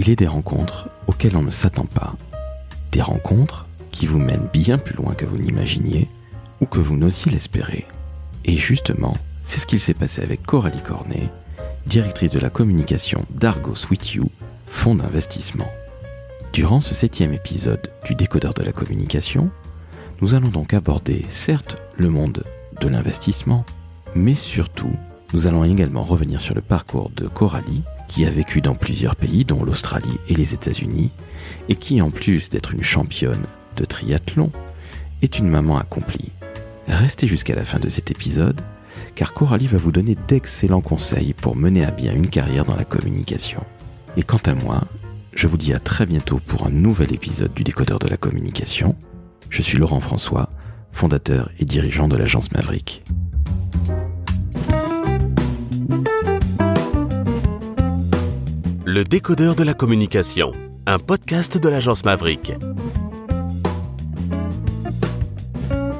il est des rencontres auxquelles on ne s'attend pas. Des rencontres qui vous mènent bien plus loin que vous n'imaginiez ou que vous n'osiez l'espérer. Et justement, c'est ce qu'il s'est passé avec Coralie Cornet, directrice de la communication d'Argos With You, fonds d'investissement. Durant ce septième épisode du décodeur de la communication, nous allons donc aborder certes le monde de l'investissement, mais surtout, nous allons également revenir sur le parcours de Coralie, qui a vécu dans plusieurs pays, dont l'Australie et les États-Unis, et qui, en plus d'être une championne de triathlon, est une maman accomplie. Restez jusqu'à la fin de cet épisode, car Coralie va vous donner d'excellents conseils pour mener à bien une carrière dans la communication. Et quant à moi, je vous dis à très bientôt pour un nouvel épisode du décodeur de la communication. Je suis Laurent François, fondateur et dirigeant de l'agence Maverick. Le décodeur de la communication, un podcast de l'agence Maverick.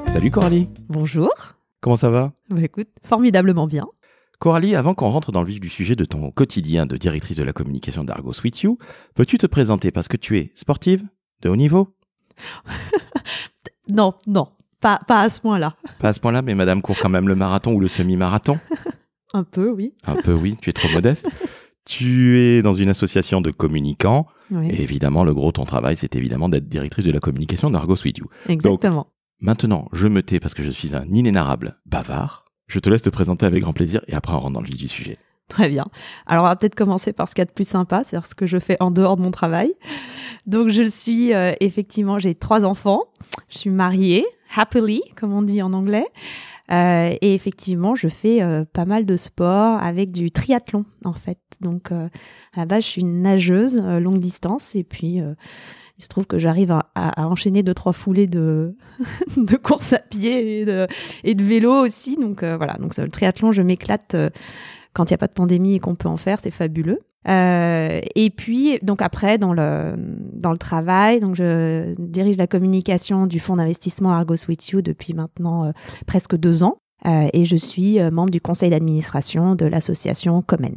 Salut Coralie Bonjour. Comment ça va? Bah écoute, formidablement bien. Coralie, avant qu'on rentre dans le vif du sujet de ton quotidien de directrice de la communication d'Argos With You, peux-tu te présenter parce que tu es sportive De haut niveau? Non, non, pas, pas à ce point-là. Pas à ce point-là, mais madame court quand même le marathon ou le semi-marathon? Un peu, oui. Un peu oui, tu es trop modeste. Tu es dans une association de communicants. Oui, Et évidemment, le gros de ton travail, c'est évidemment d'être directrice de la communication d'Argos With You. exactement. Maintenant, je me tais parce que je suis un inénarrable bavard. Je te laisse te présenter avec grand plaisir et après on rentre dans le vif du sujet. Très bien. Alors, on va peut-être commencer par ce qu'il y a de plus sympa, c'est-à-dire ce que je fais en dehors de mon travail. Donc, je suis euh, effectivement, j'ai trois enfants. Je suis mariée, happily, comme on dit en anglais. Euh, et effectivement, je fais euh, pas mal de sport avec du triathlon, en fait. Donc, euh, à la je suis une nageuse euh, longue distance. Et puis, euh, il se trouve que j'arrive à, à- enchaîner deux, trois foulées de, de course à pied et de, et de vélo aussi. Donc, euh, voilà. Donc, le triathlon, je m'éclate quand il n'y a pas de pandémie et qu'on peut en faire. C'est fabuleux. Euh, et puis, donc après, dans le, dans le travail, donc je dirige la communication du fonds d'investissement Argos With You depuis maintenant euh, presque deux ans. Euh, et je suis membre du conseil d'administration de l'association Comment.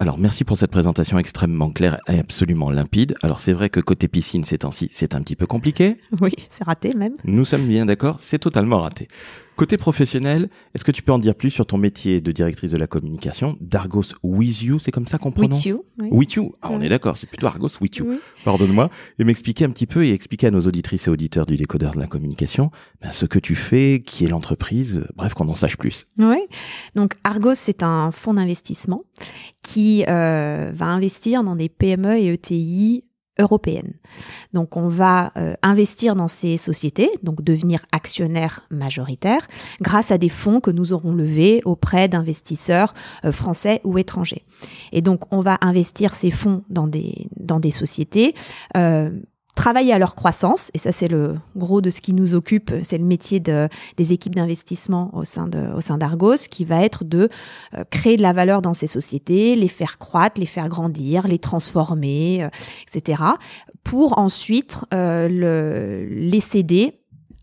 Alors merci pour cette présentation extrêmement claire et absolument limpide. Alors c'est vrai que côté piscine ces temps-ci, c'est un petit peu compliqué. Oui, c'est raté même. Nous sommes bien d'accord, c'est totalement raté. Côté professionnel, est-ce que tu peux en dire plus sur ton métier de directrice de la communication? d'Argos With You, c'est comme ça qu'on prononce? With You. oui. With You? Ah, on Oui. est d'accord, c'est plutôt Argos With You. Oui. Pardonne-moi. Et m'expliquer un petit peu et expliquer à nos auditrices et auditeurs du décodeur de la communication ben, ce que tu fais, qui est l'entreprise, bref, qu'on en sache plus. Oui. Donc Argos, c'est un fonds d'investissement qui euh, va investir dans des PME et ETI européennes. Donc on va euh, investir dans ces sociétés, donc devenir actionnaire majoritaire, grâce à des fonds que nous aurons levés auprès d'investisseurs euh, français ou étrangers. Et donc on va investir ces fonds dans des dans des sociétés. euh, travailler à leur croissance, et ça c'est le gros de ce qui nous occupe, c'est le métier de, des équipes d'investissement au sein d'Argos, qui va être de euh, créer de la valeur dans ces sociétés, les faire croître, les faire grandir, les transformer, euh, etc., pour ensuite euh, le, les céder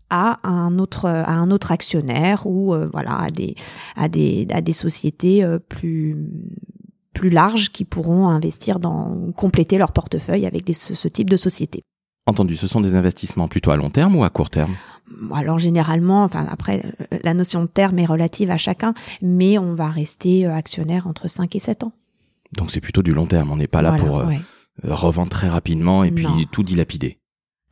à un autre à un autre actionnaire ou euh, voilà à des à des à des sociétés euh, plus plus larges qui pourront investir dans compléter leur portefeuille avec des, ce, ce type de société. Entendu, ce sont des investissements plutôt à long terme ou à court terme? Alors généralement, enfin après, euh, la notion de terme est relative à chacun, mais on va rester euh, actionnaire entre 5 et 7 ans. Donc c'est plutôt du long terme, on n'est pas là Voilà, pour euh, ouais. euh, revendre très rapidement et puis tout dilapider.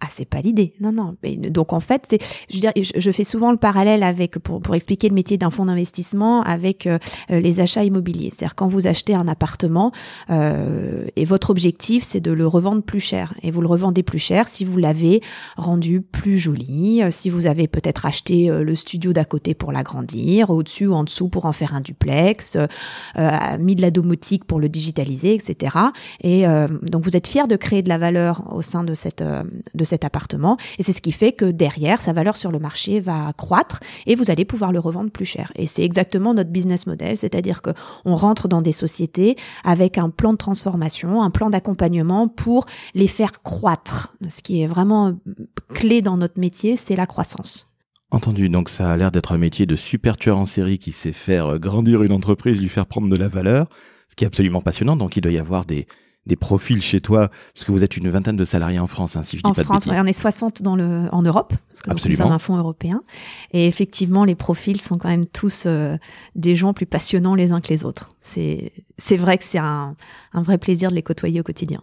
Ah, c'est pas l'idée. Non, non. Donc en fait, c'est, je, veux dire, je, fais souvent le parallèle avec pour, pour expliquer le métier d'un fonds d'investissement avec euh, euh, les achats immobiliers. C'est-à-dire quand vous achetez un appartement euh, et votre objectif c'est de le revendre plus cher et vous le revendez plus cher si vous l'avez rendu plus joli, euh, si vous avez peut-être acheté le studio d'à côté pour l'agrandir, au-dessus ou en dessous pour en faire un duplex, euh, mis de la domotique pour le digitaliser, etc. Et donc vous êtes fier de créer de la valeur au sein de cette euh, cet appartement et c'est ce qui fait que derrière sa valeur sur le marché va croître et vous allez pouvoir le revendre plus cher. Et c'est exactement notre business model, c'est-à-dire que on rentre dans des sociétés avec un plan de transformation, un plan d'accompagnement pour les faire croître. Ce qui est vraiment clé dans notre métier, c'est la croissance. Entendu, donc ça a l'air d'être un métier de super tueur en série qui sait faire euh, grandir une entreprise, lui faire prendre de la valeur, ce qui est absolument passionnant. Donc il doit y avoir des, des profils chez toi, parce que vous êtes une vingtaine de salariés en France, hein, si je dis en pas France, de bêtises. on est 60 dans le, en Europe, parce que nous sommes un fonds européen. Et effectivement, les profils sont quand même tous euh, des gens plus passionnants les uns que les autres. C'est, c'est vrai que c'est un, un vrai plaisir de les côtoyer au quotidien.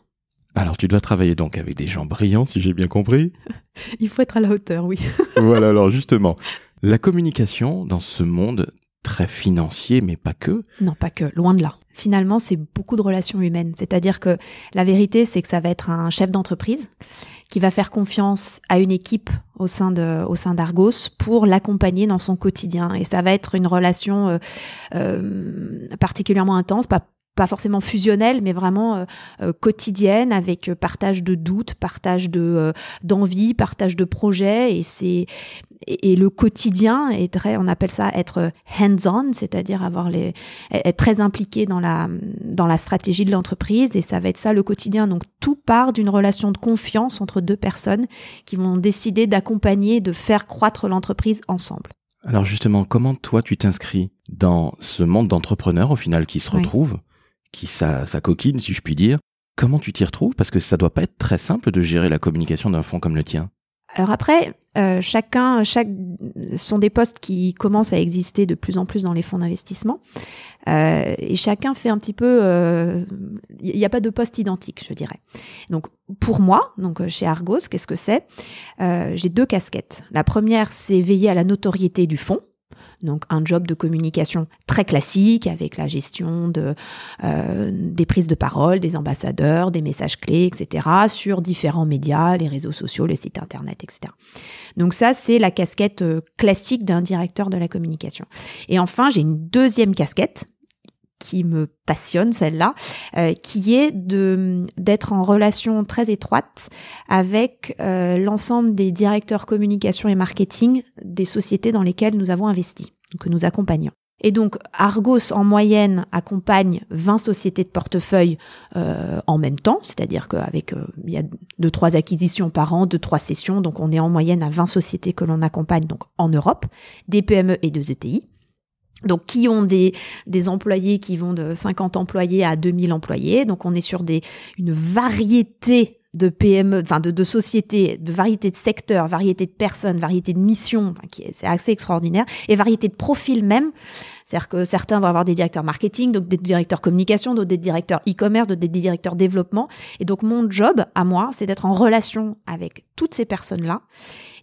Alors, tu dois travailler donc avec des gens brillants, si j'ai bien compris. Il faut être à la hauteur, oui. voilà, alors justement, la communication dans ce monde très financier, mais pas que. Non, pas que, loin de là. Finalement, c'est beaucoup de relations humaines. C'est-à-dire que la vérité, c'est que ça va être un chef d'entreprise qui va faire confiance à une équipe au sein de au sein d'Argos pour l'accompagner dans son quotidien et ça va être une relation euh, euh, particulièrement intense pas pas forcément fusionnelle, mais vraiment euh, euh, quotidienne, avec euh, partage de doutes, partage de d'envie, partage de projets, et c'est et, le quotidien est très, on appelle ça être hands-on, c'est-à-dire avoir les être très impliqué dans la dans la stratégie de l'entreprise, et ça va être ça le quotidien. Donc tout part d'une relation de confiance entre deux personnes qui vont décider d'accompagner, de faire croître l'entreprise ensemble. Alors justement, comment toi tu t'inscris dans ce monde d'entrepreneurs au final qui se retrouve qui sa, coquine, si je puis dire. Comment tu t'y retrouves? Parce que ça doit pas être très simple de gérer la communication d'un fonds comme le tien. Alors après, euh, chacun, chaque sont des postes qui commencent à exister de plus en plus dans les fonds d'investissement, euh, et chacun fait un petit peu. Il euh, n'y a pas de poste identique, je dirais. Donc pour moi, donc chez Argos, qu'est-ce que c'est? J'ai deux casquettes. La première, c'est veiller à la notoriété du fonds. Donc un job de communication très classique avec la gestion de, euh, des prises de parole, des ambassadeurs, des messages clés, etc. sur différents médias, les réseaux sociaux, les sites internet, etc. Donc ça, c'est la casquette euh, classique d'un directeur de la communication. Et enfin, j'ai une deuxième casquette qui me passionne celle-là, euh, qui est de d'être en relation très étroite avec euh, l'ensemble des directeurs communication et marketing des sociétés dans lesquelles nous avons investi, que nous accompagnons. Et donc Argos en moyenne accompagne 20 sociétés de portefeuille euh, en même temps, c'est-à-dire qu'avec il y a deux trois acquisitions par an, deux trois sessions, donc on est en moyenne à 20 sociétés que l'on accompagne donc en Europe, des PME et des ETI. Donc, qui ont des, des employés qui vont de 50 employés à 2000 employés. Donc, on est sur des, une variété de PME, enfin de, sociétés, de variété de secteurs, variété de personnes, variété de missions, qui c'est assez extraordinaire, et variété de profils même. C'est-à-dire que certains vont avoir des directeurs marketing, donc des directeurs communication, d'autres des directeurs e-commerce, d'autres des directeurs développement. Et donc mon job à moi, c'est d'être en relation avec toutes ces personnes-là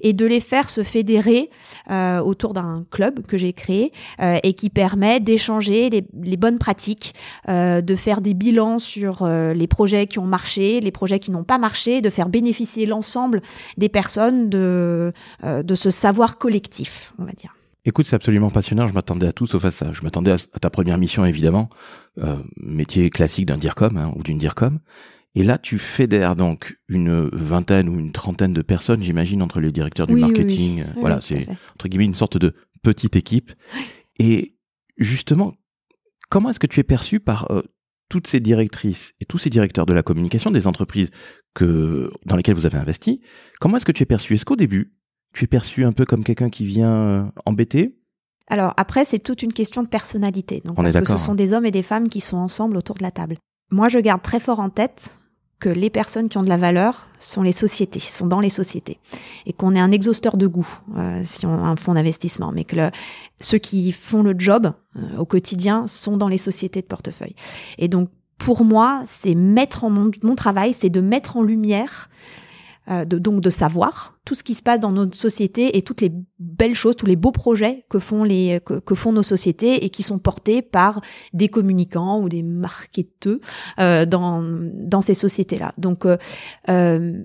et de les faire se fédérer euh, autour d'un club que j'ai créé euh, et qui permet d'échanger les, les, bonnes pratiques, euh, de faire des bilans sur euh, les projets qui ont marché, les projets qui n'ont pas marché, de faire bénéficier l'ensemble des personnes de, euh, de ce savoir collectif, on va dire. Écoute, c'est absolument passionnant. Je m'attendais à tout sauf à ça. Je m'attendais à, ta première mission, évidemment, euh, métier classique d'un DIRCOM hein, ou d'une DIRCOM. Et là, tu fédères donc une vingtaine ou une trentaine de personnes, j'imagine, entre les directeurs du marketing. voilà, c'est entre guillemets une sorte de petite équipe. Et justement, comment est-ce que tu es perçu par euh, toutes ces directrices et tous ces directeurs de la communication des entreprises que dans lesquelles vous avez investi? Comment est-ce que tu es perçu? Est-ce qu'au début, tu es perçu un peu comme quelqu'un qui vient euh, embêter alors après, c'est toute une question de personnalité. Donc, parce que ce sont des hommes et des femmes qui sont ensemble autour de la table. Moi, je garde très fort en tête que les personnes qui ont de la valeur sont les sociétés, sont dans les sociétés, et qu'on est un exhausteur de goût euh, si on a un fonds d'investissement, mais que ceux qui font le job euh, au quotidien sont dans les sociétés de portefeuille. Et donc pour moi, c'est mettre en mon, mon travail, c'est de mettre en lumière euh, de, donc de savoir tout ce qui se passe dans notre société et toutes les belles choses, tous les beaux projets que font les que, font nos sociétés et qui sont portés par des communicants ou des marketeurs euh, dans dans ces sociétés-là. Donc euh, euh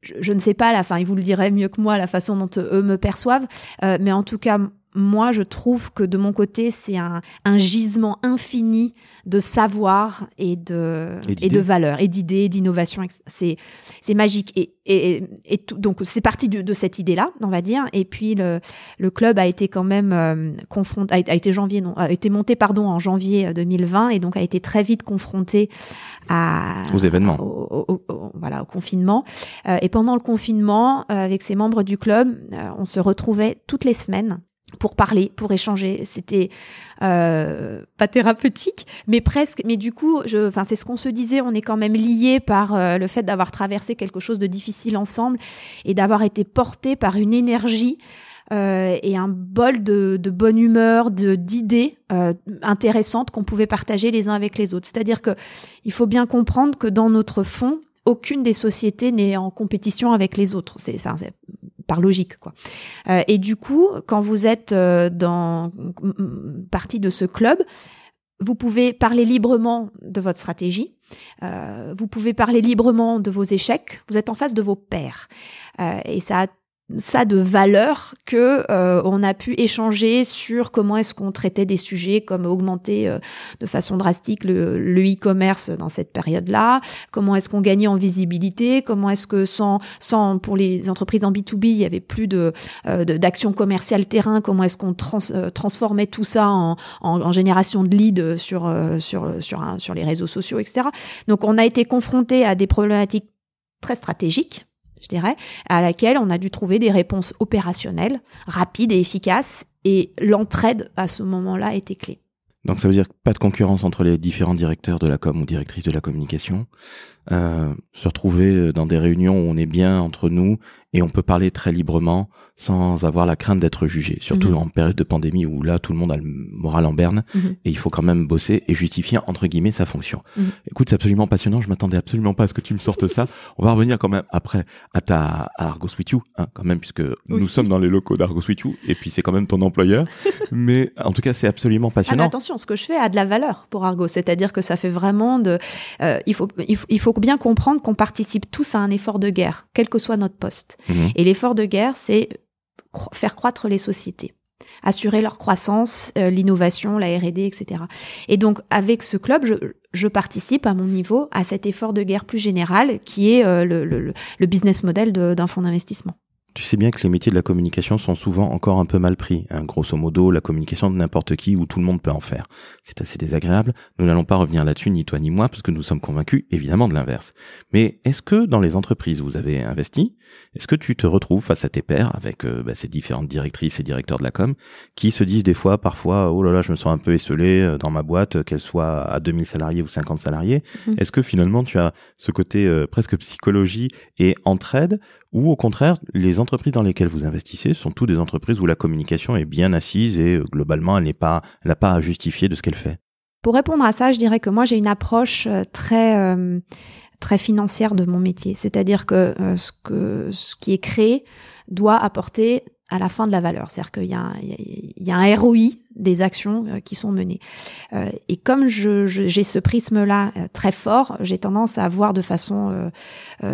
je, ne sais pas la fin, ils vous le diraient mieux que moi la façon dont eux me perçoivent, mais en tout cas moi, je trouve que de mon côté, c'est un, un, gisement infini de savoir et de, et, de valeurs, et d'idées, d'innovation. C'est, c'est magique. Et, et, et tout, donc, c'est parti de, de cette idée-là, on va dire. Et puis, le, le club a été quand même euh, confronté, a, été janvier, non, a été monté, pardon, en janvier 2020, et donc a été très vite confronté à, aux événements, au, voilà, au confinement. Euh, et pendant le confinement, euh, avec ses membres du club, on se retrouvait toutes les semaines pour parler, pour échanger. C'était euh, pas thérapeutique, mais presque. Mais du coup, enfin, c'est ce qu'on se disait. On est quand même liés par euh, le fait d'avoir traversé quelque chose de difficile ensemble et d'avoir été portés par une énergie. Euh, et un bol de, de bonne humeur, de d'idées euh, intéressantes qu'on pouvait partager les uns avec les autres. C'est-à-dire que il faut bien comprendre que dans notre fond, aucune des sociétés n'est en compétition avec les autres. C'est, enfin, par logique, quoi. Euh, et du coup, quand vous êtes euh, dans partie de ce club, vous pouvez parler librement de votre stratégie, euh, vous pouvez parler librement de vos échecs, vous êtes en face de vos pairs. Euh, et ça a ça de valeur que euh, on a pu échanger sur comment est-ce qu'on traitait des sujets comme augmenter euh, de façon drastique le, le e-commerce dans cette période-là, comment est-ce qu'on gagnait en visibilité, comment est-ce que sans sans pour les entreprises en B2B, il y avait plus de euh, d'action commerciale terrain, comment est-ce qu'on trans, transformait tout ça en, en, en, génération de leads sur sur sur un, sur les réseaux sociaux, etc. Donc on a été confronté à des problématiques très stratégiques je dirais, à laquelle on a dû trouver des réponses opérationnelles, rapides et efficaces, et l'entraide à ce moment-là était clé. Donc ça veut dire pas de concurrence entre les différents directeurs de la com ou directrices de la communication, euh, se retrouver dans des réunions où on est bien entre nous et on peut parler très librement sans avoir la crainte d'être jugé, surtout mhm. en période de pandémie où là tout le monde a le moral en berne mhm. et il faut quand même bosser et justifier entre guillemets sa fonction. Mhm. Écoute, c'est absolument passionnant, je m'attendais absolument pas à ce que tu me sortes ça. On va revenir quand même après à ta à Argos With You, hein, quand même puisque nous sommes dans les locaux d'Argos With You et puis c'est quand même ton employeur. Mais en tout cas, c'est absolument passionnant. Ah, attention, ce que je fais a de la valeur pour Argos, c'est-à-dire que ça fait vraiment de euh, il faut il faut, il faut bien comprendre qu'on participe tous à un effort de guerre, quel que soit notre poste. Mhm. Et l'effort de guerre, c'est faire croître les sociétés assurer leur croissance, euh, l'innovation, la R&D, etc. Et donc avec ce club, je, je, participe à mon niveau à cet effort de guerre plus général qui est euh, le, le, le, business model d'un fonds d'investissement. Tu sais bien que les métiers de la communication sont souvent encore un peu mal pris. Hein. Grosso modo, la communication de n'importe qui ou tout le monde peut en faire. C'est assez désagréable. Nous n'allons pas revenir là-dessus, ni toi ni moi, parce que nous sommes convaincus évidemment de l'inverse. Mais est-ce que dans les entreprises où vous avez investi, est-ce que tu te retrouves face à tes pairs avec euh, bah, ces différentes directrices et directeurs de la com qui se disent des fois, parfois, oh là là, je me sens un peu esselé euh, dans ma boîte, euh, qu'elle soit à 2000 salariés ou 50 salariés. Mmh. Est-ce que finalement tu as ce côté presque psychologie et entraide ou au contraire, les entreprises dans lesquelles vous investissez sont toutes des entreprises où la communication est bien assise et euh, globalement, elle n'est pas, n'a pas à justifier de ce qu'elle fait. Pour répondre à ça, je dirais que moi j'ai une approche euh, très euh, très financière de mon métier, c'est-à-dire que ce qui est créé doit apporter à la fin de la valeur. C'est-à-dire qu'il y, y, a un ROI des actions euh, qui sont menées. Euh, et comme j'ai je, ce prisme-là euh, très fort, j'ai tendance à voir de façon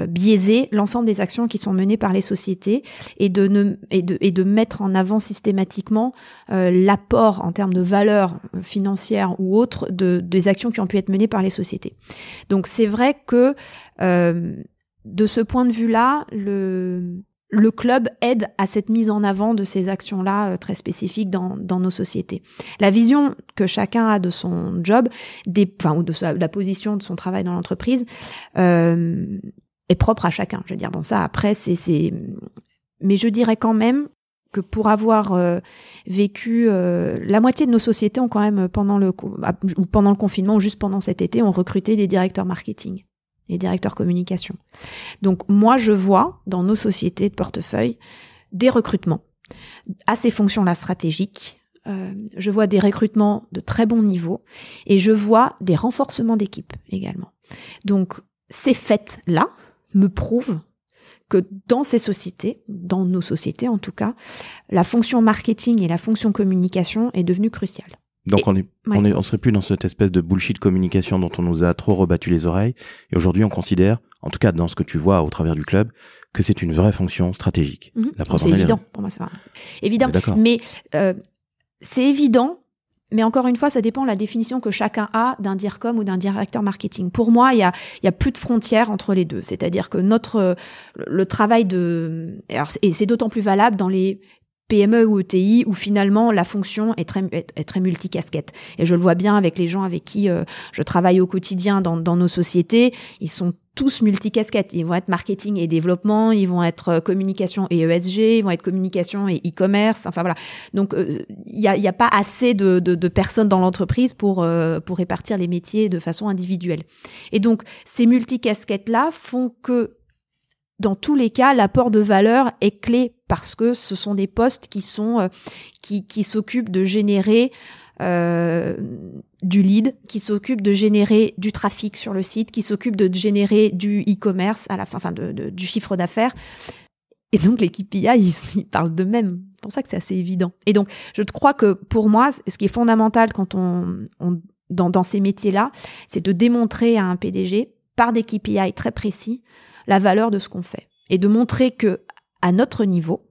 biaisée l'ensemble des actions qui sont menées par les sociétés et de, ne, et de, et de mettre en avant systématiquement l'apport en termes de valeur financière ou autre de, des actions qui ont pu être menées par les sociétés. Donc c'est vrai que de ce point de vue-là, le le club aide à cette mise en avant de ces actions-là euh, très spécifiques dans, dans, nos sociétés. La vision que chacun a de son job, des, enfin, ou de la position de son travail dans l'entreprise, euh, est propre à chacun. Je veux dire, bon, ça, après, c'est, mais je dirais quand même que pour avoir euh, vécu euh, la moitié de nos sociétés ont quand même pendant le ou pendant le confinement ou juste pendant cet été ont recruté des directeurs marketing les directeurs communication. Donc moi, je vois dans nos sociétés de portefeuille des recrutements à ces fonctions-là stratégiques. Euh, je vois des recrutements de très bon niveau et je vois des renforcements d'équipe également. Donc ces faits-là me prouvent que dans ces sociétés, dans nos sociétés en tout cas, la fonction marketing et la fonction communication est devenue cruciale. Donc on est, on est, on serait plus dans cette espèce de bullshit communication dont on nous a trop rebattu les oreilles. Et aujourd'hui, on considère, en tout cas dans ce que tu vois au travers du club, que c'est une vraie fonction stratégique. Mhm. c'est évident pour moi, c'est évident. Mais euh, c'est évident. Mais encore une fois, ça dépend de la définition que chacun a d'un DIRCOM ou d'un directeur marketing. Pour moi, il y a, y a plus de frontières entre les deux. C'est-à-dire que notre le travail de et c'est d'autant plus valable dans les PME ou ETI où finalement la fonction est très, est, très multicasquette. Et je le vois bien avec les gens avec qui euh, je travaille au quotidien dans, dans nos sociétés. Ils sont tous multicasquettes. Ils vont être marketing et développement, ils vont être euh, communication et ESG, ils vont être communication et e-commerce. Enfin voilà. Donc il n'y a, y a, pas assez de, de, de personnes dans l'entreprise pour euh, pour répartir les métiers de façon individuelle. Et donc ces multicasquettes là font que dans tous les cas, l'apport de valeur est clé parce que ce sont des postes qui sont euh, qui, qui s'occupent de générer euh, du lead, qui s'occupent de générer du trafic sur le site, qui s'occupent de générer du e-commerce à la fin, enfin de, du chiffre d'affaires. Et donc l'équipe IA, ils, ils parlent d'eux-mêmes. C'est pour ça que c'est assez évident. Et donc je crois que pour moi, ce qui est fondamental quand on, dans, dans ces métiers-là, c'est de démontrer à un PDG par des KPI très précis la valeur de ce qu'on fait et de montrer que à notre niveau,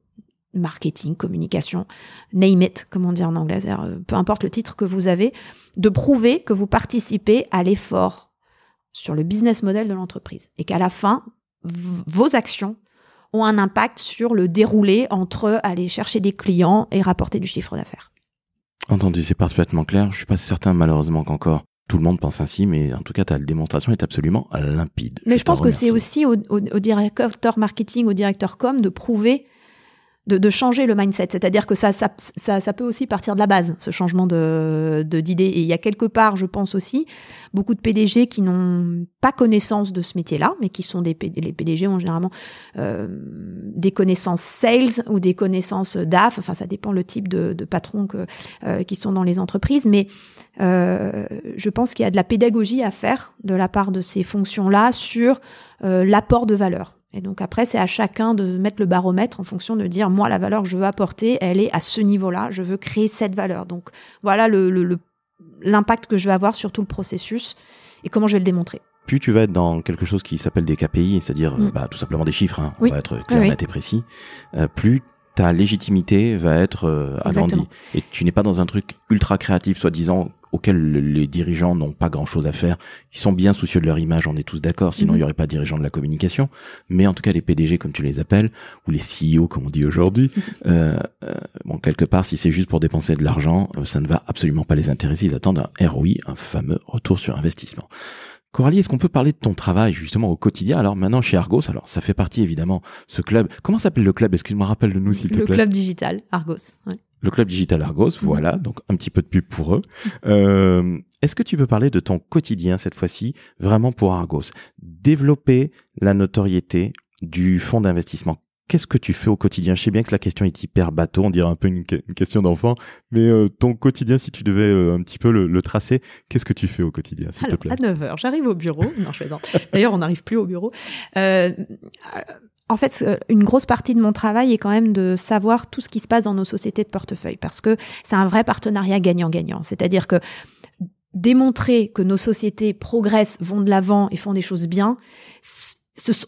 marketing, communication, name it, comme on dit en anglais, euh, peu importe le titre que vous avez, de prouver que vous participez à l'effort sur le business model de l'entreprise et qu'à la fin, vos actions ont un impact sur le déroulé entre aller chercher des clients et rapporter du chiffre d'affaires. Entendu, c'est parfaitement clair. Je suis pas certain malheureusement qu'encore tout le monde pense ainsi, mais en tout cas, ta démonstration est absolument limpide. Mais je, pense que c'est aussi au, au, au, directeur marketing, au directeur com de prouver de, changer le mindset. C'est-à-dire que ça, ça, ça, peut aussi partir de la base, ce changement de d'idée. Et il y a quelque part, je pense aussi, beaucoup de PDG qui n'ont pas connaissance de ce métier-là, mais qui sont des les PDG ont généralement euh, des connaissances sales ou des connaissances DAF. Enfin, ça dépend le type de, de patrons que, euh, qui sont dans les entreprises, mais euh, je pense qu'il y a de la pédagogie à faire de la part de ces fonctions-là sur l'apport de valeur. Et donc après, c'est à chacun de mettre le baromètre en fonction de dire, moi, la valeur que je veux apporter, elle est à ce niveau-là, je veux créer cette valeur. Donc voilà l'impact le, que je vais avoir sur tout le processus et comment je vais le démontrer. Plus tu vas être dans quelque chose qui s'appelle des KPI, c'est-à-dire mm. bah, tout simplement des chiffres, hein, on va être clair, net et précis, euh, plus ta légitimité va être euh, agrandie. Et tu n'es pas dans un truc ultra créatif, soi-disant, auxquels les dirigeants n'ont pas grand-chose à faire. Ils sont bien soucieux de leur image, on est tous d'accord, sinon mhm. il n'y aurait pas de dirigeants de la communication. Mais en tout cas, les PDG, comme tu les appelles, ou les CEO, comme on dit aujourd'hui, euh, euh, bon, quelque part, si c'est juste pour dépenser de l'argent, euh, ça ne va absolument pas les intéresser. Ils attendent un ROI, un fameux retour sur investissement. Coralie, est-ce qu'on peut parler de ton travail justement au quotidien? Alors maintenant chez Argos, alors ça fait partie évidemment ce club. Comment s'appelle le club? Excuse-moi, rappelle de nous s'il te plaît. Le club digital Argos. Ouais le club digital Argos, mhm. voilà, donc un petit peu de pub pour eux. Euh, Est-ce que tu peux parler de ton quotidien cette fois-ci, vraiment pour Argos? Développer la notoriété du fonds d'investissement. Qu'est-ce que tu fais au quotidien? Je sais bien que la question est hyper bateau, on dirait un peu une, question d'enfant, mais euh, ton quotidien, si tu devais euh, un petit peu le, le tracer, qu'est-ce que tu fais au quotidien, s'il te plaît? À 9h, j'arrive au bureau. Non, je D'ailleurs, on n'arrive plus au bureau. Euh, en fait, une grosse partie de mon travail est quand même de savoir tout ce qui se passe dans nos sociétés de portefeuille, parce que c'est un vrai partenariat gagnant-gagnant. C'est-à-dire que démontrer que nos sociétés progressent, vont de l'avant et font des choses bien,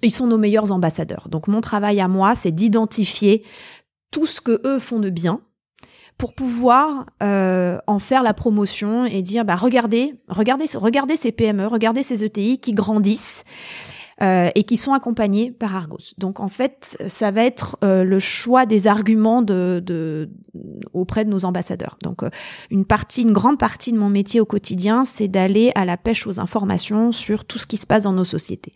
ils sont nos meilleurs ambassadeurs. Donc mon travail à moi, c'est d'identifier tout ce que eux font de bien pour pouvoir euh, en faire la promotion et dire bah regardez, regardez, regardez ces PME, regardez ces ETI qui grandissent euh, et qui sont accompagnés par Argos. Donc en fait, ça va être euh, le choix des arguments de, de, auprès de nos ambassadeurs. Donc euh, une partie, une grande partie de mon métier au quotidien, c'est d'aller à la pêche aux informations sur tout ce qui se passe dans nos sociétés.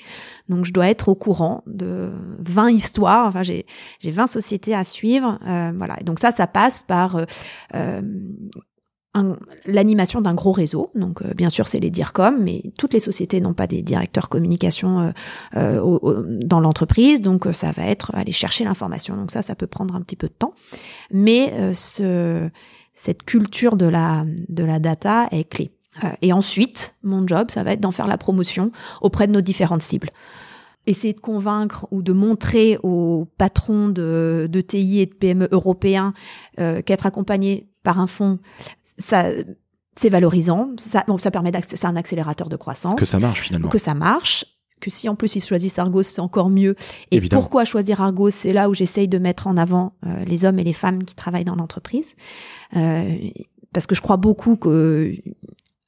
Donc je dois être au courant de 20 histoires. Enfin j'ai j'ai 20 sociétés à suivre. voilà. Et donc ça, ça passe par l'animation d'un gros réseau. Donc, euh, bien sûr, c'est les DIRCOM, mais toutes les sociétés n'ont pas des directeurs communication euh, euh, dans l'entreprise. Donc, ça va être aller chercher l'information. Donc, ça, ça peut prendre un petit peu de temps. Mais ce, cette culture de la, de la data est clé. et ensuite, mon job, ça va être d'en faire la promotion auprès de nos différentes cibles essayer de convaincre ou de montrer aux patrons de, de TI et de PME européens qu'être accompagné par un fonds, ça c'est valorisant, ça, bon, ça permet c'est un accélérateur de croissance. Que ça marche finalement. Que ça marche, que si en plus ils choisissent Argos, c'est encore mieux. Et pourquoi choisir Argos? C'est là où j'essaye de mettre en avant euh, les hommes et les femmes qui travaillent dans l'entreprise, euh, parce que je crois beaucoup que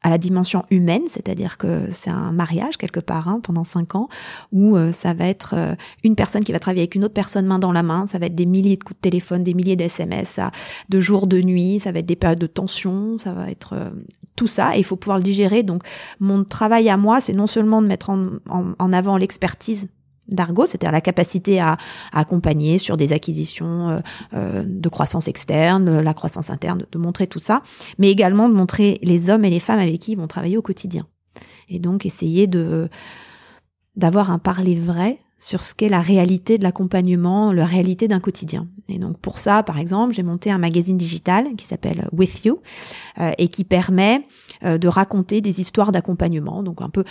à la dimension humaine, c'est-à-dire que c'est un mariage quelque part hein, pendant cinq ans, où euh, ça va être euh, une personne qui va travailler avec une autre personne main dans la main, ça va être des milliers de coups de téléphone, des milliers d'SMS, de jours, de nuit, ça va être des périodes de tension, ça va être euh, tout ça, et il faut pouvoir le digérer. Donc mon travail à moi, c'est non seulement de mettre en avant l'expertise d'Argo, c'est-à-dire la capacité à, accompagner sur des acquisitions euh, euh, de croissance externe, la croissance interne, de montrer tout ça, mais également de montrer les hommes et les femmes avec qui ils vont travailler au quotidien. Et donc essayer de d'avoir un parler vrai sur ce qu'est la réalité de l'accompagnement, la réalité d'un quotidien. Et donc pour ça, par exemple, j'ai monté un magazine digital qui s'appelle With You euh, et qui permet de raconter des histoires d'accompagnement. Donc un peu,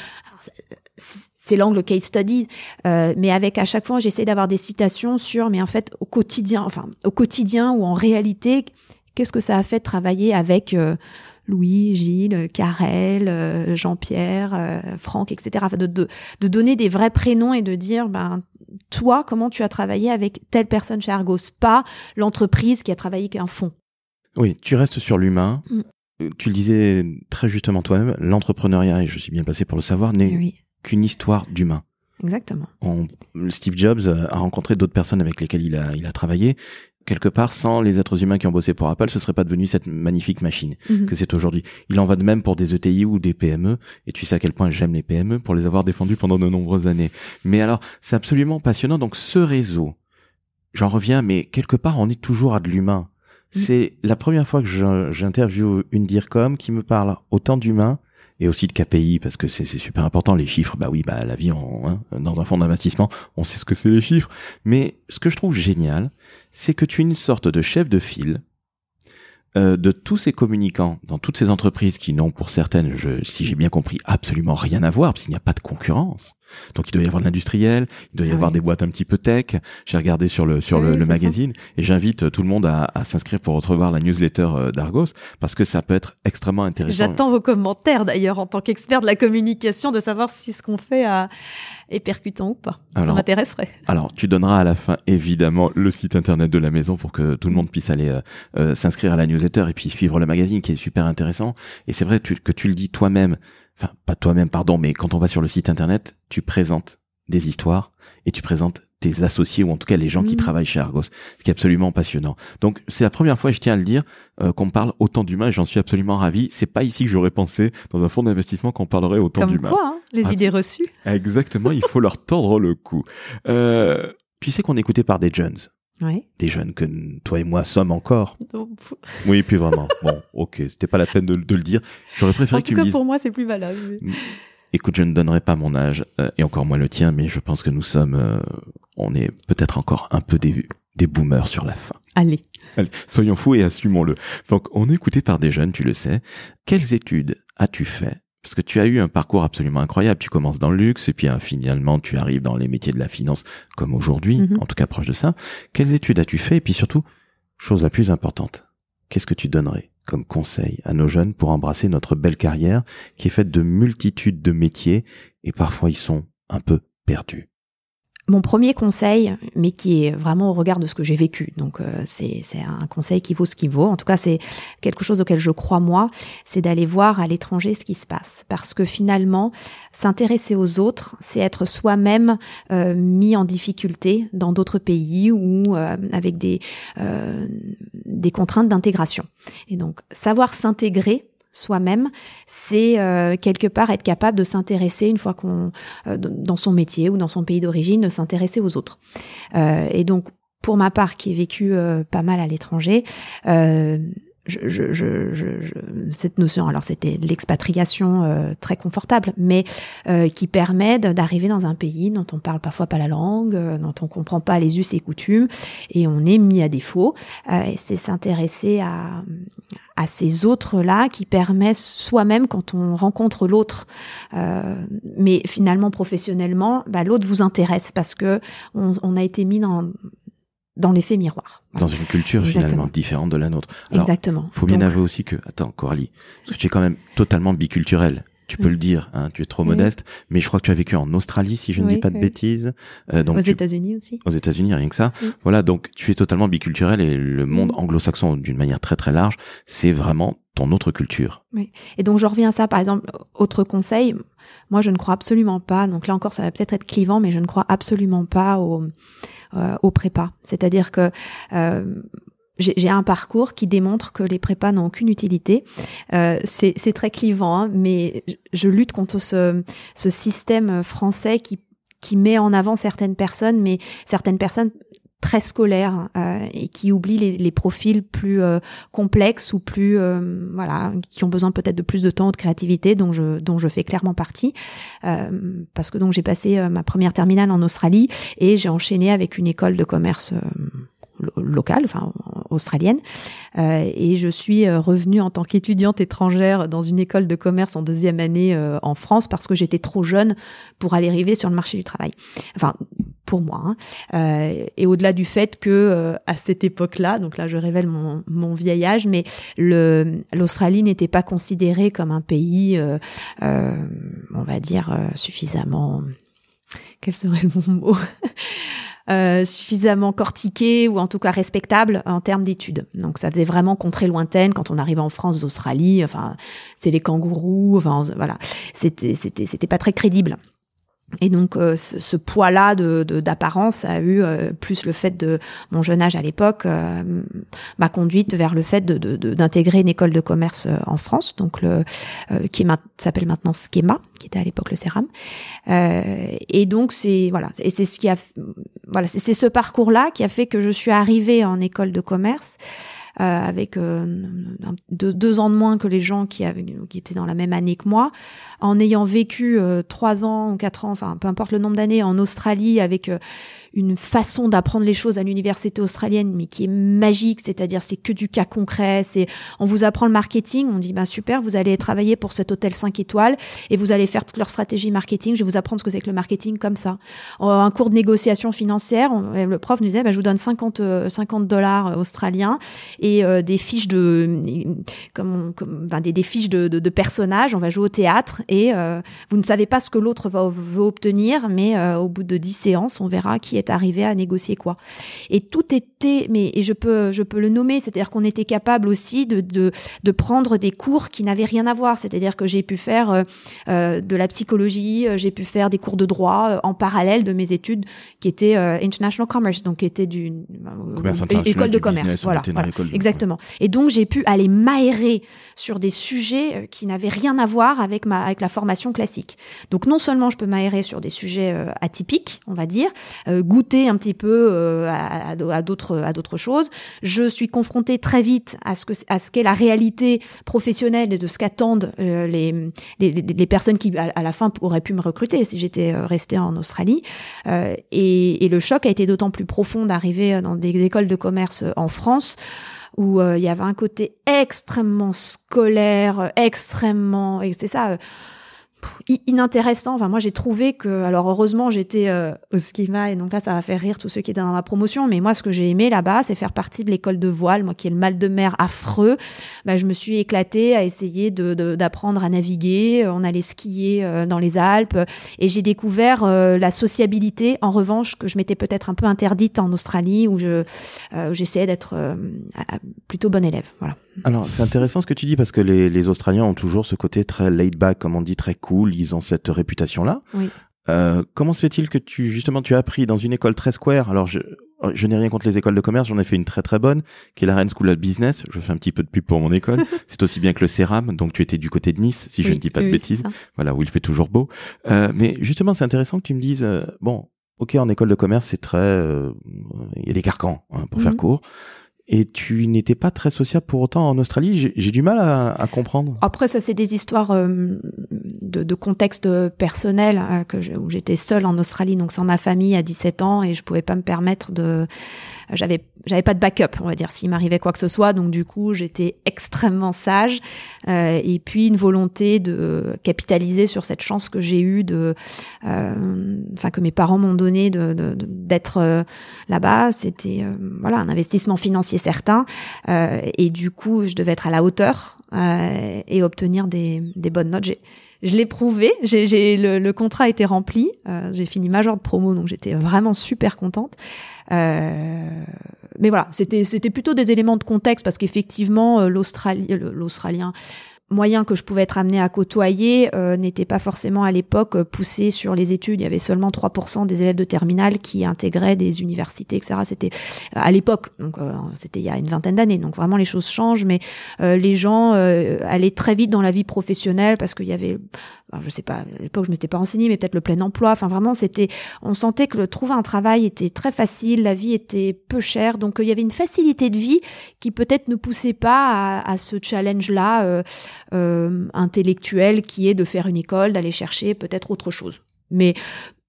c'est l'angle case study, euh, mais avec à chaque fois j'essaie d'avoir des citations sur, mais en fait au quotidien, enfin au quotidien ou en réalité, qu'est-ce que ça a fait de travailler avec euh, Louis, Gilles, Karel, euh, Jean-Pierre, Franck, etc. de, de, de, donner des vrais prénoms et de dire, ben toi, comment tu as travaillé avec telle personne chez Argos, pas l'entreprise qui a travaillé qu'un fond. Oui, tu restes sur l'humain. Mm. Tu le disais très justement toi-même, l'entrepreneuriat, et je suis bien placé pour le savoir, n'est oui qu'une histoire d'humain. Exactement. Steve Jobs a rencontré d'autres personnes avec lesquelles il a, il a travaillé. Quelque part, sans les êtres humains qui ont bossé pour Apple, ce serait pas devenu cette magnifique machine mhm. que c'est aujourd'hui. Il en va de même pour des ETI ou des PME. Et tu sais à quel point j'aime les PME pour les avoir défendus pendant de nombreuses années. Mais alors, c'est absolument passionnant. Donc, ce réseau, j'en reviens, mais quelque part, on est toujours à de l'humain. Mhm. C'est la première fois que j'interviewe une DIRCOM qui me parle autant d'humain et aussi de KPI parce que c'est super important les chiffres bah oui bah la vie en, hein, dans un fonds d'investissement on sait ce que c'est les chiffres mais ce que je trouve génial c'est que tu es une sorte de chef de file euh, de tous ces communicants dans toutes ces entreprises qui n'ont pour certaines, si j'ai bien compris, absolument rien à voir, parce qu'il n'y a pas de concurrence. Donc il doit y avoir de l'industriel, il doit y ah avoir des boîtes un petit peu tech. J'ai regardé sur le sur le, magazine et j'invite tout le monde à, à s'inscrire pour recevoir la newsletter euh, d'Argos parce que ça peut être extrêmement intéressant. J'attends vos commentaires d'ailleurs en tant qu'expert de la communication de savoir si ce qu'on fait a et percutant ou pas. ça m'intéresserait. Alors, tu donneras à la fin, évidemment, le site internet de la maison pour que tout le monde puisse aller euh, euh, s'inscrire à la newsletter et puis suivre le magazine qui est super intéressant. Et c'est vrai que tu le dis toi-même, enfin, pas toi-même, pardon, mais quand on va sur le site internet, tu présentes des histoires et tu présentes tes associés ou en tout cas les gens qui mmh. travaillent chez Argos, ce qui est absolument passionnant. Donc c'est la première fois, je tiens à le dire, euh, qu'on parle autant d'humains et j'en suis absolument ravi. C'est pas ici que j'aurais pensé dans un fonds d'investissement qu'on parlerait autant d'humains. quoi, hein, les ah, idées reçues. Exactement, il faut leur tordre le cou. Euh, tu sais qu'on est écouté par des jeunes. Des jeunes que toi et moi sommes encore. oui, puis vraiment. Bon, ok, c'était pas la peine de, le dire. J'aurais préféré que tu me dises. pour moi, c'est plus valable. Écoute, je ne donnerai pas mon âge, euh, et encore moins le tien, mais je pense que nous sommes, euh, on est peut-être encore un peu des, des boomers sur la fin. Allez. Allez, soyons fous et assumons-le. Donc, on est écouté par des jeunes, tu le sais. Quelles études as-tu fait parce que tu as eu un parcours absolument incroyable. Tu commences dans le luxe et puis hein, finalement tu arrives dans les métiers de la finance comme aujourd'hui, mhm. en tout cas proche de ça. Quelles études as-tu fait? Et puis surtout, chose la plus importante, qu'est-ce que tu donnerais comme conseil à nos jeunes pour embrasser notre belle carrière qui est faite de multitudes de métiers et parfois ils sont un peu perdus? Mon premier conseil, mais qui est vraiment au regard de ce que j'ai vécu, donc euh, c'est un conseil qui vaut ce qu'il vaut. En tout cas, c'est quelque chose auquel je crois moi, c'est d'aller voir à l'étranger ce qui se passe, parce que finalement, s'intéresser aux autres, c'est être soi-même euh, mis en difficulté dans d'autres pays ou euh, avec des des contraintes d'intégration. Et donc, savoir s'intégrer soi-même, c'est euh, quelque part être capable de s'intéresser une fois qu'on euh, dans son métier ou dans son pays d'origine, de s'intéresser aux autres. Euh, et donc pour ma part, qui ai vécu pas mal à l'étranger, je, je, je, cette notion, alors c'était l'expatriation euh, très confortable, mais euh, qui permet d'arriver dans un pays dont on parle parfois pas la langue, euh, dont on comprend pas les us et coutumes, et on est mis à défaut. et c'est s'intéresser à, à ces autres-là qui permet soi-même, quand on rencontre l'autre, mais finalement professionnellement, bah, l'autre vous intéresse parce que on, on a été mis dans dans l'effet miroir. Dans une culture finalement différente de la nautre. Alors, Exactement. Faut bien avouer aussi que, attends, Coralie, parce que tu es quand même totalement biculturel. tu peux le dire, hein, tu es trop modeste, mais je crois que tu as vécu en Australie, si je ne dis pas de bêtises. Euh, donc aux États-Unis aussi. Aux États-Unis, rien que ça. Voilà, donc tu es totalement biculturel et le monde anglo-saxon, d'une manière très très large, c'est vraiment ton autre culture. Oui. Et donc je reviens à ça, par exemple, autre conseil, moi je ne crois absolument pas, donc là encore ça va peut-être être clivant, mais je ne crois absolument pas au, euh, au prépa. C'est-à-dire que euh, j'ai un parcours qui démontre que les prépas n'ont aucune utilité. Euh, c'est très clivant, hein, mais je lutte contre ce, système français qui met en avant certaines personnes, mais certaines personnes très scolaires euh, et qui oublient les, profils plus euh, complexes ou plus euh, voilà qui ont besoin peut-être de plus de temps ou de créativité dont je dont je fais clairement partie euh, parce que donc j'ai passé ma première terminale en Australie et j'ai enchaîné avec une école de commerce locale, enfin australienne, euh, et je suis euh, revenue en tant qu'étudiante étrangère dans une école de commerce en deuxième année euh, en France parce que j'étais trop jeune pour aller arriver sur le marché du travail. Enfin, pour moi. Hein. Euh, et au-delà du fait que euh, à cette époque-là, donc là je révèle mon, mon vieil âge, mais l'Australie n'était pas considérée comme un pays, euh, on va dire suffisamment. Quel serait le mot? Euh, suffisamment cortiqué ou en tout cas respectable en termes d'études. Donc ça faisait vraiment contrée lointaine quand on arrivait en France d'Australie. Enfin, c'est les kangourous. Enfin, voilà, c'était c'était c'était pas très crédible. Et donc euh, ce, poids-là de, d'apparence a eu euh, plus le fait de mon jeune âge à l'époque euh, m'a conduite vers le fait de, d'intégrer une école de commerce en France, donc le qui s'appelle maintenant Schema, qui était à l'époque le CERAM. et donc c'est voilà, et c'est ce qui a voilà, c'est ce parcours-là qui a fait que je suis arrivée en école de commerce. Euh, avec euh, deux, ans de moins que les gens qui, avaient, qui étaient dans la même année que moi, en ayant vécu euh, trois ans ou quatre ans, enfin peu importe le nombre d'années en Australie avec une façon d'apprendre les choses à l'université australienne, mais qui est magique, c'est-à-dire c'est que du cas concret, c'est on vous apprend le marketing, on dit bah super, vous allez travailler pour cet hôtel 5 étoiles et vous allez faire toute leur stratégie marketing, je vais vous apprendre ce que c'est que le marketing comme ça. Un cours de négociation financière, le prof nous disait bah, je vous donne 50 50 dollars australiens et euh, des fiches de comme, enfin, des, des, fiches de, de, personnages, on va jouer au théâtre et euh, vous ne savez pas ce que l'autre va obtenir, mais euh, au bout de 10 séances, on verra qui est arrivé à négocier quoi. Et tout était, mais et je peux, je peux le nommer, c'est-à-dire qu'on était capable aussi de, de, de, prendre des cours qui n'avaient rien à voir. C'est-à-dire que j'ai pu faire euh, euh de la psychologie, euh, j'ai pu faire des cours de droit en parallèle de mes études qui étaient international commerce, donc qui étaient d'une école de commerce. voilà, exactement. Et donc j'ai pu aller m'aérer sur des sujets qui n'avaient rien à voir avec ma avec la formation classique. Donc non seulement je peux m'aérer sur des sujets atypiques, on va dire, goûter un petit peu euh, à, à d'autres à d'autres choses. Je suis confrontée très vite à ce que à ce qu'est la réalité professionnelle et de ce qu'attendent euh, les, les, les personnes qui à, la fin auraient pu me recruter si j'étais euh, restée en Australie. et, et le choc a été d'autant plus profond d'arriver dans des écoles de commerce en France où il y avait un côté extrêmement scolaire, extrêmement, et c'est ça, inintéressant. Enfin, moi, j'ai trouvé que, alors heureusement, j'étais euh, au schema et donc là, ça va faire rire tous ceux qui étaient dans ma promotion. Mais moi, ce que j'ai aimé là-bas, c'est faire partie de l'école de voile, moi qui ai le mal de mer affreux. Bah, je me suis éclatée à essayer de, d'apprendre à naviguer. On allait skier euh, dans les Alpes et j'ai découvert euh, la sociabilité. En revanche, que je m'étais peut-être un peu interdite en Australie où je j'essayais d'être plutôt bonne élève. Voilà. Alors, c'est intéressant ce que tu dis parce que les, les Australiens ont toujours ce côté très laid back, comme on dit, très cool. Ils ont cette réputation-là. Oui. Euh, comment se fait-il que tu justement tu as appris dans une école très square? Alors je, je n'ai rien contre les écoles de commerce, j'en ai fait une très très bonne, qui est la Rennes School of Business. Je fais un petit peu de pub pour mon école. c'est aussi bien que le CERAM, donc tu étais du côté de Nice, si je ne dis pas de bêtises. Voilà, où il fait toujours beau. Euh, mais justement, c'est intéressant que tu me dises, euh, bon, ok, en école de commerce, c'est très, euh, il y a des carcans hein, pour faire mhm. court et tu n'étais pas très sociable pour autant en Australie. J'ai du mal à, comprendre. Après, ça, c'est des histoires euh, de, contexte personnel hein, où j'étais seule en Australie, donc sans ma famille à 17 ans, et je pouvais pas me permettre de j'avais j'avais pas de backup, on va dire, s'il m'arrivait quoi que ce soit. Donc du coup, j'étais extrêmement sage. Euh, et puis une volonté de capitaliser sur cette chance que j'ai eue de, euh, enfin que mes parents m'ont donné de d'être euh, là-bas. C'était euh, voilà un investissement financier certain. Et du coup, je devais être à la hauteur et obtenir des, des bonnes notes. Je l'ai prouvé, j'ai, le, le, contrat a été rempli, euh, j'ai fini major de promo, donc j'étais vraiment super contente. Euh, mais voilà, c'était c'était plutôt des éléments de contexte parce qu'effectivement l'Australie, l'Australien moyen que je pouvais être amené à côtoyer euh, n'était pas forcément à l'époque euh, poussé sur les études. Il y avait seulement 3% des élèves de terminale qui intégraient des universités, etc. C'était euh, à l'époque, donc c'était il y a une vingtaine d'années. Donc vraiment les choses changent, mais les gens allaient très vite dans la vie professionnelle parce qu'il y avait je sais pas, à l'époque je m'étais pas renseignée, mais peut-être le plein emploi. Enfin vraiment, c'était, on sentait que le trouver un travail était très facile, la vie était peu chère, donc il y avait une facilité de vie qui peut-être ne poussait pas à, ce challenge-là euh, euh, intellectuel qui est de faire une école, d'aller chercher peut-être autre chose. Mais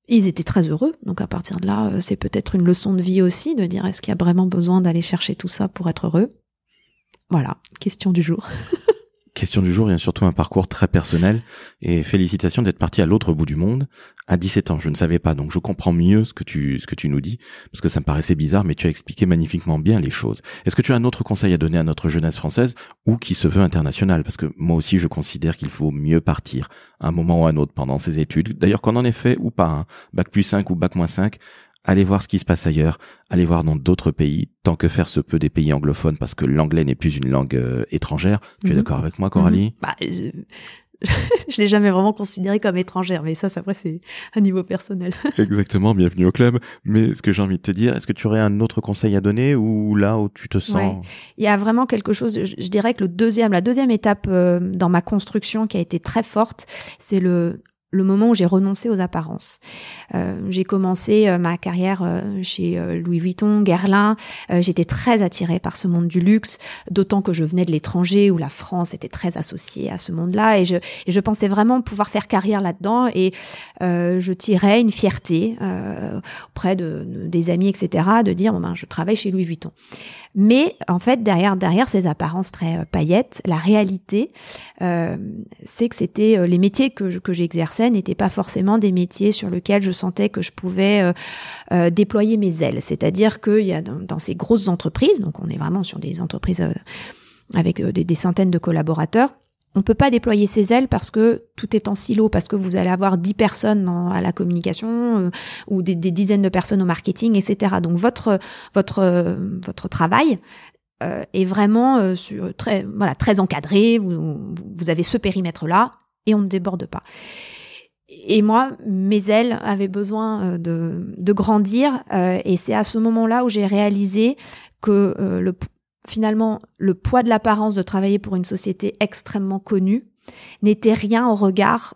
ils étaient très heureux, donc à partir de là, euh, c'est peut-être une leçon de vie aussi de dire est-ce qu'il y a vraiment besoin d'aller chercher tout ça pour être heureux? Voilà, question du jour. question du jour et surtout un parcours très personnel et félicitations d'être parti à l'autre bout du monde à 17 ans. Je ne savais pas, donc je comprends mieux ce que tu ce que tu nous dis parce que ça me paraissait bizarre, mais tu as expliqué magnifiquement bien les choses. Est-ce que tu as un autre conseil à donner à notre jeunesse française ou qui se veut internationale? Parce que moi aussi, je considère qu'il faut mieux partir à un moment ou à un autre pendant ses études. D'ailleurs, qu'on en ait fait ou pas, hein, bac plus 5 ou bac moins 5, allez voir ce qui se passe ailleurs, allez voir dans d'autres pays, tant que faire se peut des pays anglophones, parce que l'anglais n'est plus une langue euh, étrangère. Tu es mhm. d'accord avec moi, Coralie? Mhm. bah, Je, je l'ai jamais vraiment considéré comme étrangère, mais ça, après, c'est un niveau personnel. Exactement, bienvenue au club. Mais ce que j'ai envie de te dire, est-ce que tu aurais un autre conseil à donner ou là où tu te sens Il y a vraiment quelque chose. Je, je, dirais que le deuxième, la deuxième étape euh, dans ma construction qui a été très forte, c'est le le moment où j'ai renoncé aux apparences. Euh, j'ai commencé euh, ma carrière euh, chez Louis Vuitton, Guerlain. J'étais très attirée par ce monde du luxe, d'autant que je venais de l'étranger où la France était très associée à ce monde-là et je, je pensais vraiment pouvoir faire carrière là-dedans et je tirais une fierté auprès de, des amis, etc., de dire bon ben je travaille chez Louis Vuitton. Mais en fait, derrière, derrière ces apparences très euh, paillettes, la réalité, euh, c'est que c'était euh, les métiers que, que j'exerçais n'étaient pas forcément des métiers sur lesquels je sentais que je pouvais déployer mes ailes. C'est-à-dire qu'il y a dans, ces grosses entreprises, donc on est vraiment sur des entreprises avec des centaines de collaborateurs, on peut pas déployer ses ailes parce que tout est en silo, parce que vous allez avoir dix personnes à la communication euh, ou des, dizaines de personnes au marketing, etc. Donc votre travail euh, est vraiment euh, très encadré. Vous, vous avez ce périmètre là et on ne déborde pas. Et moi, mes ailes avaient besoin de, de grandir, et c'est à ce moment-là où j'ai réalisé que le finalement, le poids de l'apparence de travailler pour une société extrêmement connue n'était rien au regard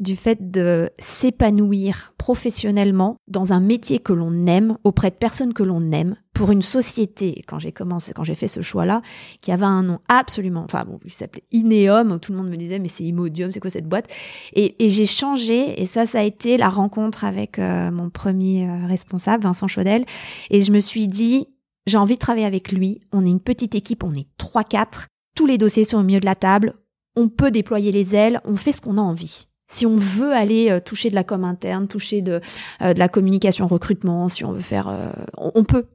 du fait de s'épanouir professionnellement dans un métier que l'on aime, auprès de personnes que l'on aime, pour une société, quand j'ai commencé, quand j'ai fait ce choix-là, qui avait un nom absolument, enfin bon, il s'appelait Ineum, tout le monde me disait, mais c'est Imodium, c'est quoi cette boîte? Et, j'ai changé, et ça, ça a été la rencontre avec euh, mon premier euh, responsable, Vincent Chaudel, et je me suis dit, j'ai envie de travailler avec lui. On est une petite équipe, on est 3-4. Tous les dossiers sont au milieu de la table. On peut déployer les ailes, on fait ce qu'on a envie. Si on veut aller euh, toucher de la com interne, toucher de, euh, de la communication recrutement, si on veut faire... Euh, on, peut.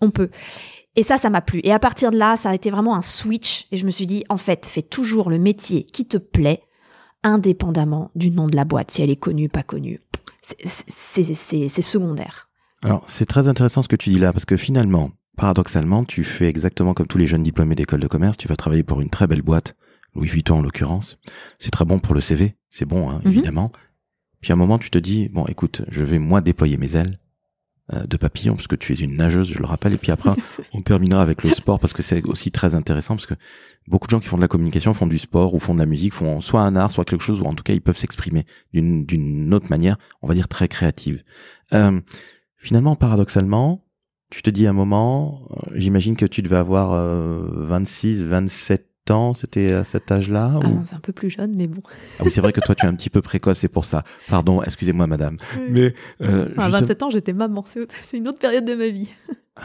On peut. Et ça, ça m'a plu. Et à partir de là, ça a été vraiment un switch. Et je me suis dit, en fait, fais toujours le métier qui te plaît, indépendamment du nom de la boîte, si elle est connue, pas connue. C'est secondaire. Alors, c'est très intéressant ce que tu dis là, parce que finalement, paradoxalement, tu fais exactement comme tous les jeunes diplômés d'école de commerce, tu vas travailler pour une très belle boîte, Louis Vuitton en l'occurrence. C'est très bon pour le CV, c'est bon, hein, mhm. évidemment. Puis à un moment, tu te dis, bon, écoute, je vais moi déployer mes ailes euh, de papillon, parce que tu es une nageuse, je le rappelle. Et puis après, on terminera avec le sport, parce que c'est aussi très intéressant, parce que beaucoup de gens qui font de la communication font du sport ou font de la musique, font soit un art, soit quelque chose, ou en tout cas, ils peuvent s'exprimer d'une autre manière, on va dire très créative. Euh, finalement, paradoxalement, tu te dis un moment, euh, j'imagine que tu devais avoir 26, euh, 27 ans, c'était à cet âge-là ah, C'est un peu plus jeune, mais bon. Ah oui, c'est vrai que toi, tu es un petit peu précoce, c'est pour ça. Pardon, excusez-moi, madame. Mais euh, 27 ans, j'étais maman, c'est une autre période de ma vie.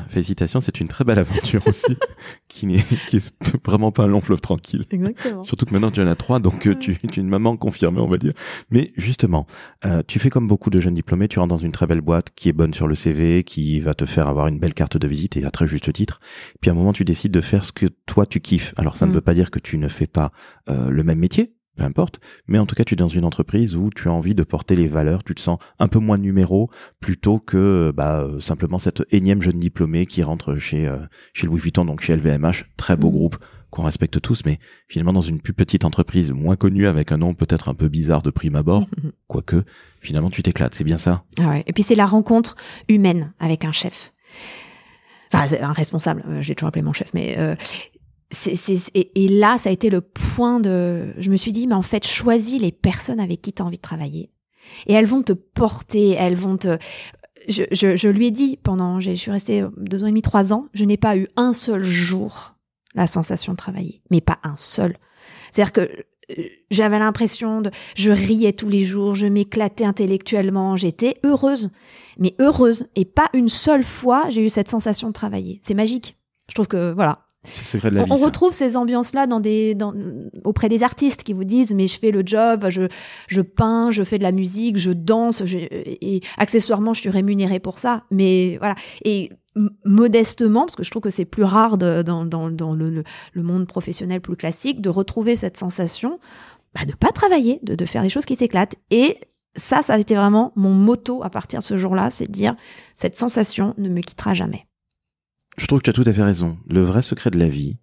Félicitations, c'est une très belle aventure aussi, qui n'est qui est vraiment pas un long fleuve tranquille. Exactement. Surtout que maintenant tu en as trois, donc euh, tu, tu es une maman confirmée, on va dire. Mais justement, euh, tu fais comme beaucoup de jeunes diplômés, tu rentres dans une très belle boîte qui est bonne sur le CV, qui va te faire avoir une belle carte de visite et à très juste titre. Puis à un moment, tu décides de faire ce que toi tu kiffes. Alors ça ne Mm. veut pas dire que tu ne fais pas euh, le même métier, peu importe. Mais en tout cas, tu es dans une entreprise où tu as envie de porter les valeurs, tu te sens un peu moins numéro plutôt que bah, euh, simplement cette énième jeune diplômée qui rentre chez euh, chez Louis Vuitton, donc chez LVMH, très beau Mhm. groupe qu'on respecte tous, mais finalement dans une plus petite entreprise moins connue avec un nom peut-être un peu bizarre de prime abord, quoique finalement tu t'éclates, c'est bien ça. Ah ouais. Et puis c'est la rencontre humaine avec un chef. Enfin, un responsable. euh, J'ai toujours appelé mon chef, mais euh, et, là, ça a été le point de. Je me suis dit, mais en fait, choisis les personnes avec qui tu as envie de travailler, et elles vont te porter, elles vont te. Je, je, je lui ai dit pendant, je suis restée deux ans et demi, trois ans, je n'ai pas eu un seul jour la sensation de travailler, mais pas un seul. C'est-à-dire que euh, j'avais l'impression de, je riais tous les jours, je m'éclatais intellectuellement, j'étais heureuse, mais heureuse, et pas une seule fois j'ai eu cette sensation de travailler. C'est magique. Je trouve que voilà, secret de la on, vie. on ça. retrouve ces ambiances-là dans des, dans, auprès des artistes qui vous disent mais je fais le job, je, je peins, je fais de la musique, je danse, je, et accessoirement je suis rémunérée pour ça. Mais voilà et modestement parce que je trouve que c'est plus rare de- dans, dans, dans le, le, le monde professionnel plus classique de retrouver cette sensation bah, de pas travailler, de, de faire des choses qui s'éclatent et ça, ça a été vraiment mon motto à partir de ce jour-là, c'est de dire cette sensation ne me quittera jamais. Je trouve que tu as tout à fait raison. Le vrai secret de la vie,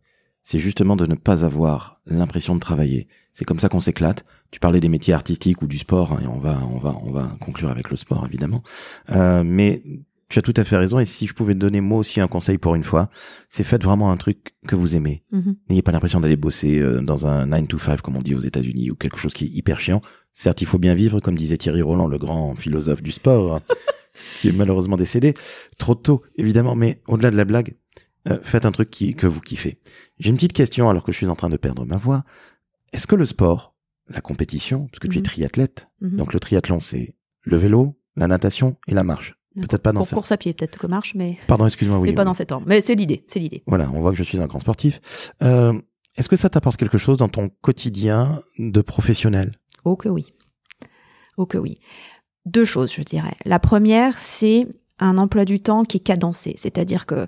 c'est justement de ne pas avoir l'impression de travailler. C'est comme ça qu'on s'éclate. Tu parlais des métiers artistiques ou du sport, hein, et on va, on va, on va conclure avec le sport évidemment. Euh, mais tu as tout à fait raison. Et si je pouvais te donner moi aussi un conseil pour une fois, c'est faites vraiment un truc que vous aimez. Mhm. N'ayez pas l'impression d'aller bosser euh, dans un 9 to 5 comme on dit aux États-Unis ou quelque chose qui est hyper chiant. Certes, il faut bien vivre, comme disait Thierry Roland, le grand philosophe du sport, qui est malheureusement décédé trop tôt, évidemment. Mais au-delà de la blague, euh, faites un truc qui, que vous kiffez. J'ai une petite question alors que je suis en train de perdre ma voix. Est-ce que le sport, la compétition, parce que tu es Mhm. triathlète, Mhm. donc le triathlon, c'est le vélo, la natation et la marche. Peut-être pas dans ça. course à pied, peut-être que marche, mais, Pardon, excuse-moi, oui. mais pas oui. dans cet ordre. Mais c'est l'idée, c'est l'idée. Voilà, on voit que je suis un grand sportif. Euh, Est-ce que ça t'apporte quelque chose dans ton quotidien de professionnel? Oh que oui. Oh que oui. Deux choses, je dirais. La première, c'est un emploi du temps qui est cadencé, c'est-à-dire que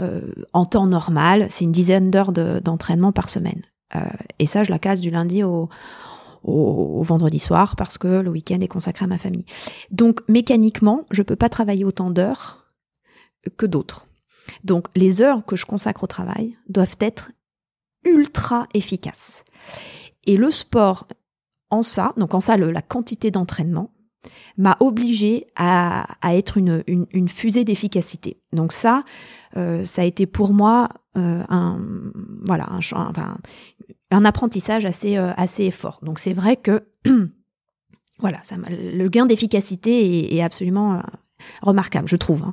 euh, en temps normal, c'est une dizaine d'heures de- d'entraînement par semaine. Euh, et ça, je la casse du lundi au, vendredi soir parce que le week-end est consacré à ma famille. Donc mécaniquement, je peux pas travailler autant d'heures que d'autres. Donc les heures que je consacre au travail doivent être ultra efficaces. Et le sport en ça, donc en ça, la quantité d'entraînement m'a obligé à, à être une, une, fusée d'efficacité. Donc ça, euh, ça a été pour moi euh, un voilà un, un apprentissage assez euh, assez fort. Donc c'est vrai que voilà, ça le gain d'efficacité est, absolument remarquable, je trouve.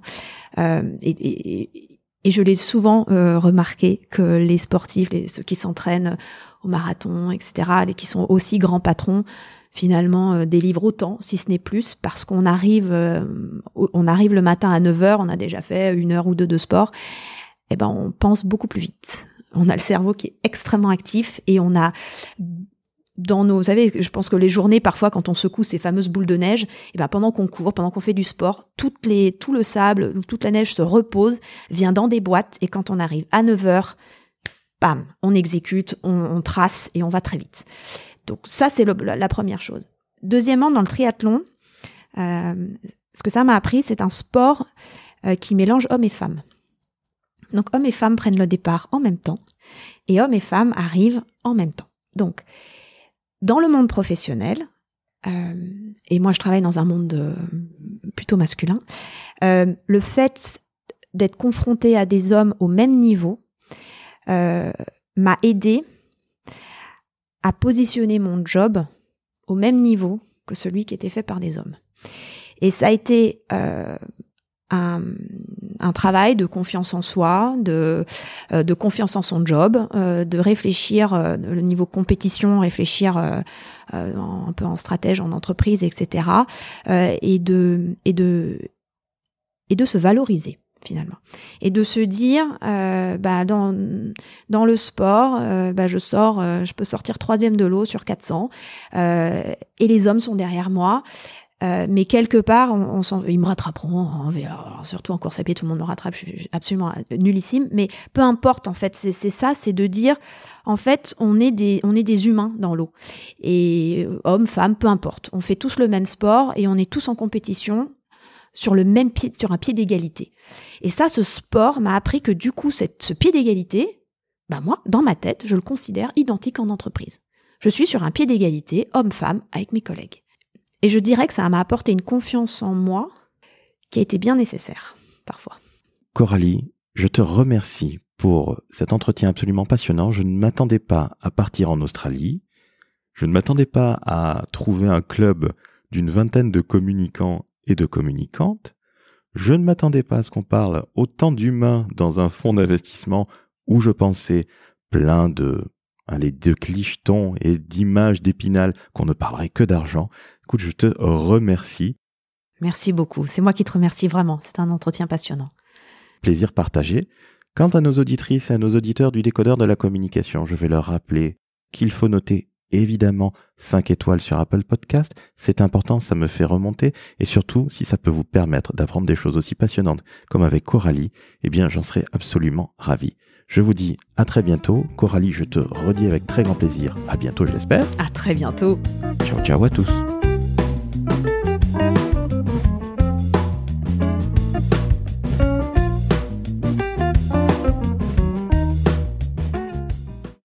hein. Et, et- je l'ai souvent remarqué que les sportifs, les, ceux qui s'entraînent au marathon, etc., et qui sont aussi grands patrons, finalement euh, délivrent autant, si ce n'est plus, parce qu'on arrive, euh, on arrive le matin à 9 heures, on a déjà fait une heure ou deux de sport, et ben on pense beaucoup plus vite. On a le cerveau qui est extrêmement actif et on a dans nos, vous savez, je pense que les journées, parfois, quand on secoue ces fameuses boules de neige, et ben pendant qu'on court, pendant qu'on fait du sport, toutes les, tout le sable, toute la neige se repose, vient dans des boîtes, et quand on arrive à 9 heures, bam, on exécute, on trace et on va très vite. Donc ça, c'est la, première chose. Deuxièmement, dans le triathlon, euh, ce que ça m'a appris, c'est un sport euh, qui mélange hommes et femmes. Donc hommes et femmes prennent le départ en même temps, et hommes et femmes arrivent en même temps. Donc, dans le monde professionnel, euh, et moi je travaille dans un monde plutôt masculin, le fait d'être confronté à des hommes au même niveau m'a aidé à positionner mon job au même niveau que celui qui était fait par des hommes. Et ça a été euh, un, un travail de confiance en soi, de, euh, de confiance en son job, euh, de réfléchir euh, le niveau compétition, réfléchir euh, euh, un peu en stratège, en entreprise, etc. et de et de et de se valoriser finalement. Et de se dire, euh, bah, dans, dans le sport, euh, bah, je sors, euh, je peux sortir troisième de l'eau sur 400, et les hommes sont derrière moi. mais quelque part, on, on ils me rattraperont. En surtout en course à pied, tout le monde me rattrape. Je suis absolument nullissime. Mais peu importe, en fait, c'est ça, c'est de dire, en fait, on est des, on est des humains dans l'eau. Et hommes, femmes, peu importe. On fait tous le même sport et on est tous en compétition sur le même pied, sur un pied d'égalité. Et ça, ce sport m'a appris que du coup, cette, ce pied d'égalité, bah moi, dans ma tête, je le considère identique en entreprise. Je suis sur un pied d'égalité, homme-femme, avec mes collègues. Et je dirais que ça m'a apporté une confiance en moi qui a été bien nécessaire, parfois. Coralie, je te remercie pour cet entretien absolument passionnant. Je ne m'attendais pas à partir en Australie. Je ne m'attendais pas à trouver un club d'une vingtaine de communicants et de communicante, je ne m'attendais pas à ce qu'on parle autant d'humains dans un fonds d'investissement où je pensais plein de, de clichetons et d'images d'épinal qu'on ne parlerait que d'argent. Écoute, je te remercie. Merci beaucoup. C'est moi qui te remercie vraiment. C'est un entretien passionnant. Plaisir partagé. Quant à nos auditrices et à nos auditeurs du décodeur de la communication, je vais leur rappeler qu'il faut noter évidemment 5 étoiles sur Apple Podcast. C'est important, ça me fait remonter. Et surtout, si ça peut vous permettre d'apprendre des choses aussi passionnantes comme avec Coralie, eh bien, j'en serai absolument ravi. Je vous dis à très bientôt. Coralie, je te redis avec très grand plaisir. À bientôt, je l'espère. À très bientôt. Ciao, ciao à tous.